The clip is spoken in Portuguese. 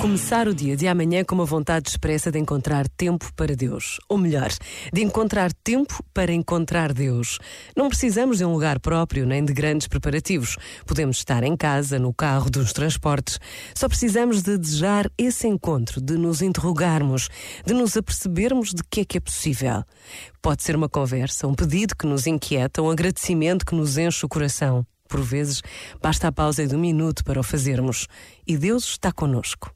Começar o dia de amanhã com uma vontade expressa de encontrar tempo para Deus. Ou melhor, de encontrar tempo para encontrar Deus. Não precisamos de um lugar próprio nem de grandes preparativos. Podemos estar em casa, no carro, dos transportes. Só precisamos de desejar esse encontro, de nos interrogarmos, de nos apercebermos de que é que é possível. Pode ser uma conversa, um pedido que nos inquieta, um agradecimento que nos enche o coração. Por vezes, basta a pausa de um minuto para o fazermos. E Deus está conosco.